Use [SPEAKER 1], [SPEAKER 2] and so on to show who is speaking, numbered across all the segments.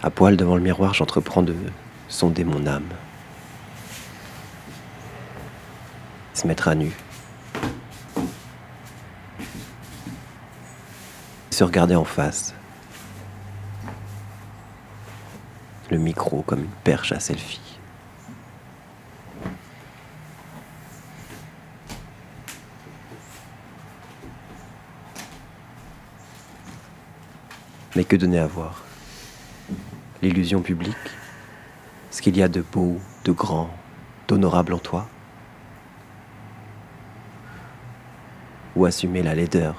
[SPEAKER 1] À poil devant le miroir, j'entreprends de sonder mon âme. Se mettre à nu. Se regarder en face. Le micro comme une perche à selfie. Mais que donner à voir? L'illusion publique Ce qu'il y a de beau, de grand, d'honorable en toi Ou assumer la laideur,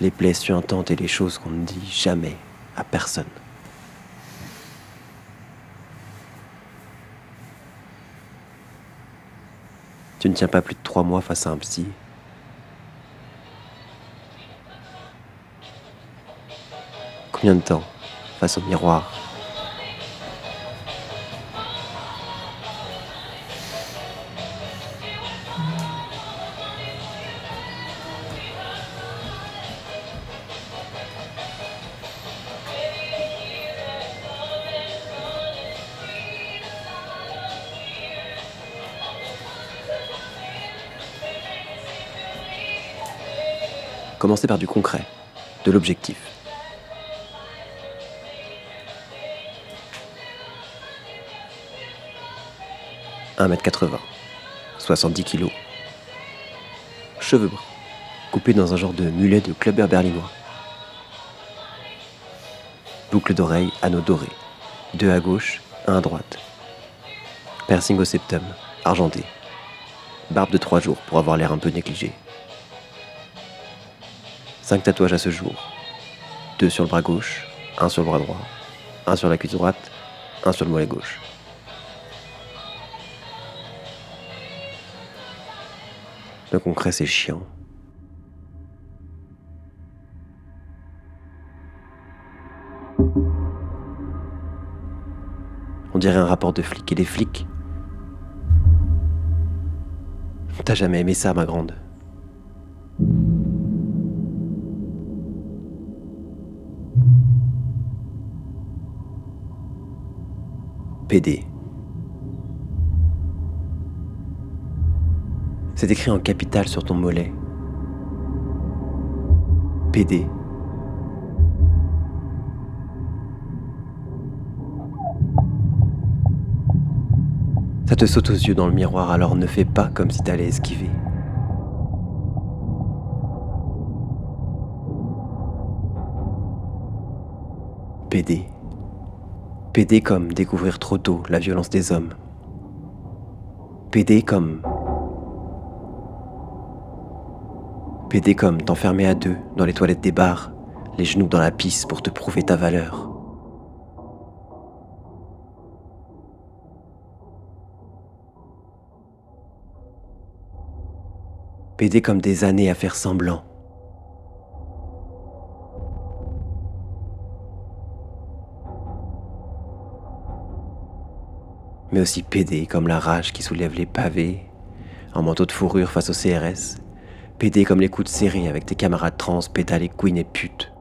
[SPEAKER 1] les plaies suintantes et les choses qu'on ne dit jamais à personne. Tu ne tiens pas plus de trois mois face à un psy. Combien de temps face au miroir? Commencer par du concret, de l'objectif. 1m80, 70 kg. Cheveux bruns, coupés dans un genre de mulet de clubber berlinois. Boucle d'oreille, anneau doré. Deux à gauche, un à droite. Piercing au septum, argenté. Barbe de trois jours pour avoir l'air un peu négligé. Cinq tatouages à ce jour. Deux sur le bras gauche, un sur le bras droit, un sur la cuisse droite, un sur le mollet gauche. Le concret, c'est chiant. On dirait un rapport de flic. Et les flics? T'as jamais aimé ça, ma grande? PD. C'est écrit en capital sur ton mollet. PD. Ça te saute aux yeux dans le miroir, alors ne fais pas comme si t'allais esquiver. PD. PD comme découvrir trop tôt la violence des hommes. PD comme PD comme t'enfermer à deux dans les toilettes des bars, les genoux dans la pisse pour te prouver ta valeur. PD comme des années à faire semblant. Mais aussi PD comme la rage qui soulève les pavés, en manteau de fourrure face au CRS, PD comme les coups de série avec tes camarades trans, pétales et queen et pute.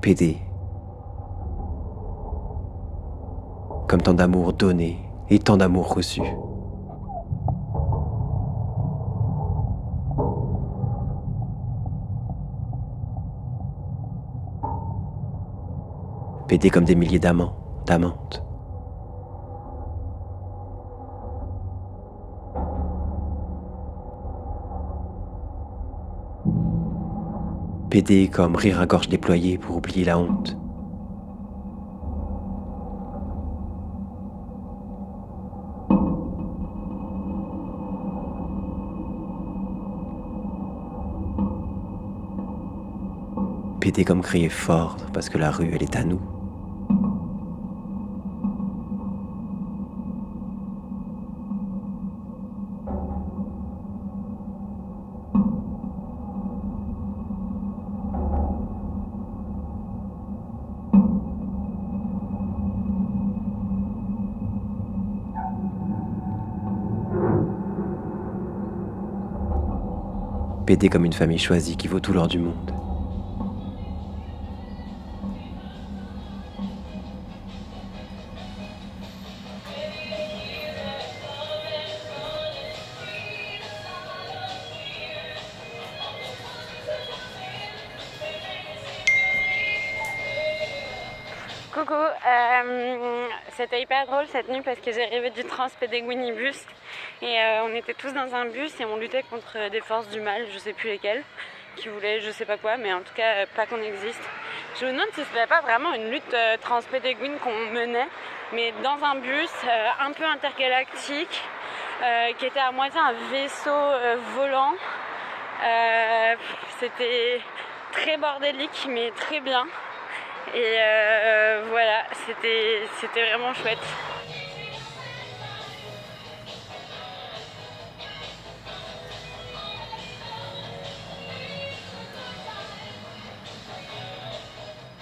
[SPEAKER 1] PD. Comme tant d'amour donné et tant d'amour reçu. PD comme des milliers d'amants, d'amantes. PD comme rire à gorge déployée pour oublier la honte. PD comme crier fort parce que la rue elle est à nous. PD comme une famille choisie qui vaut tout l'or du monde.
[SPEAKER 2] Coucou, euh, c'était hyper drôle cette nuit parce que j'ai rêvé du Transpédéguinibus et euh, on était tous dans un bus et on luttait contre des forces du mal, je sais plus lesquelles, qui voulaient je sais pas quoi, mais en tout cas euh, pas qu'on existe. Je me demande si ce n'était pas vraiment une lutte euh, transpédéguine qu'on menait, mais dans un bus un peu intergalactique qui était à moitié un vaisseau volant. C'était très bordélique mais très bien. Et voilà, c'était c'était vraiment chouette.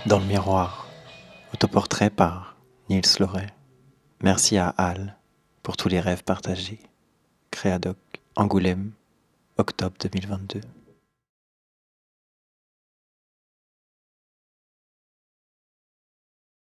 [SPEAKER 3] Dans le miroir, autoportrait par Niels Loret. Merci à Al pour tous les rêves partagés. Créadoc, Angoulême, octobre 2022.